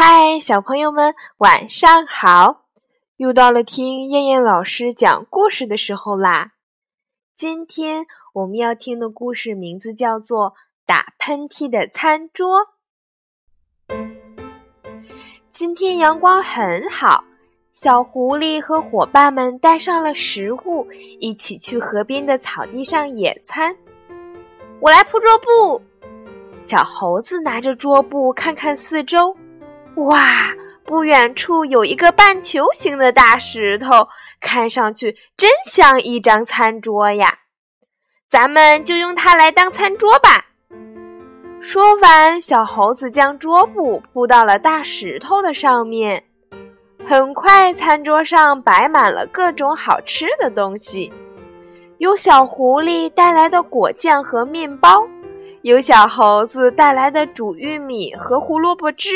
嗨，小朋友们，晚上好！又到了听燕燕老师讲故事的时候啦。今天我们要听的故事名字叫做《打喷嚏的餐桌》。今天阳光很好，小狐狸和伙伴们带上了食物，一起去河边的草地上野餐。我来铺桌布。小猴子拿着桌布看看四周。哇！不远处有一个半球形的大石头，看上去真像一张餐桌呀。咱们就用它来当餐桌吧。说完，小猴子将桌布铺到了大石头的上面。很快，餐桌上摆满了各种好吃的东西，有小狐狸带来的果酱和面包，有小猴子带来的煮玉米和胡萝卜汁。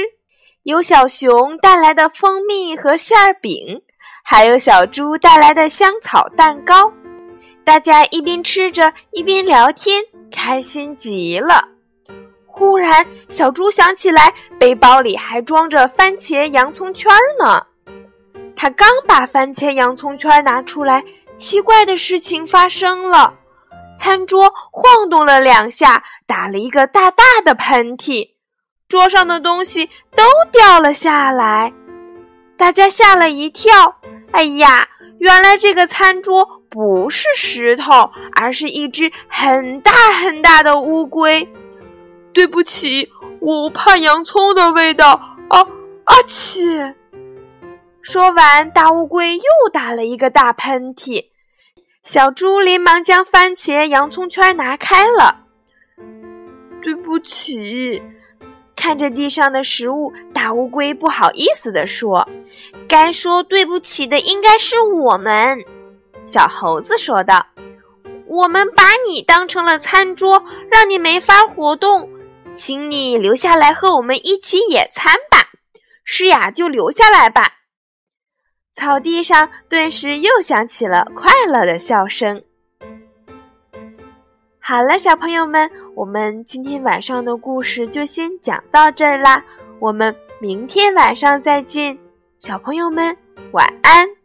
有小熊带来的蜂蜜和馅儿饼，还有小猪带来的香草蛋糕。大家一边吃着一边聊天，开心极了。忽然，小猪想起来背包里还装着番茄洋葱圈呢。他刚把番茄洋葱圈拿出来，奇怪的事情发生了：餐桌晃动了两下，打了一个大大的喷嚏。桌上的东西都掉了下来，大家吓了一跳。哎呀，原来这个餐桌不是石头，而是一只很大很大的乌龟。对不起，我怕洋葱的味道。啊啊切！说完，大乌龟又打了一个大喷嚏。小猪连忙将番茄洋葱圈拿开了。对不起。看着地上的食物，大乌龟不好意思地说：“该说对不起的应该是我们。”小猴子说道：“我们把你当成了餐桌，让你没法活动，请你留下来和我们一起野餐吧。是呀，就留下来吧。”草地上顿时又响起了快乐的笑声。好了，小朋友们，我们今天晚上的故事就先讲到这儿啦。我们明天晚上再见，小朋友们晚安。